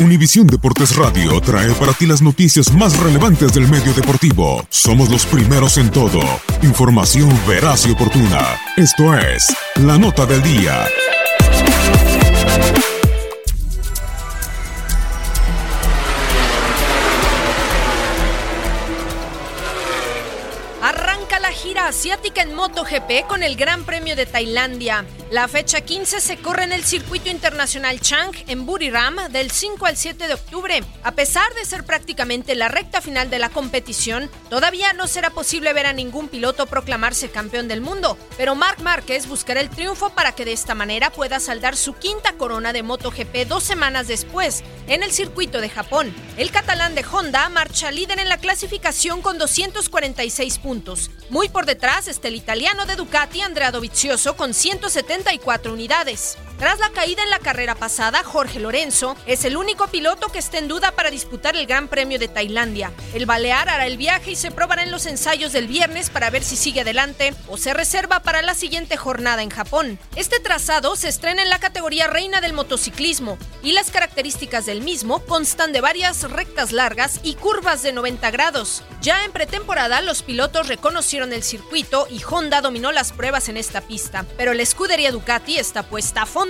Univisión Deportes Radio trae para ti las noticias más relevantes del medio deportivo. Somos los primeros en todo. Información veraz y oportuna. Esto es La Nota del Día. Arranca la gira asiática en MotoGP con el Gran Premio de Tailandia. La fecha 15 se corre en el circuito internacional Chang en Buriram del 5 al 7 de octubre. A pesar de ser prácticamente la recta final de la competición, todavía no será posible ver a ningún piloto proclamarse campeón del mundo, pero Marc Márquez buscará el triunfo para que de esta manera pueda saldar su quinta corona de MotoGP dos semanas después en el circuito de Japón. El catalán de Honda marcha líder en la clasificación con 246 puntos. Muy por detrás está el italiano de Ducati Andrea Dovizioso con 174 unidades. Tras la caída en la carrera pasada, Jorge Lorenzo es el único piloto que está en duda para disputar el Gran Premio de Tailandia. El Balear hará el viaje y se probará en los ensayos del viernes para ver si sigue adelante o se reserva para la siguiente jornada en Japón. Este trazado se estrena en la categoría reina del motociclismo y las características del mismo constan de varias rectas largas y curvas de 90 grados. Ya en pretemporada, los pilotos reconocieron el circuito y Honda dominó las pruebas en esta pista, pero la escudería Ducati está puesta a fondo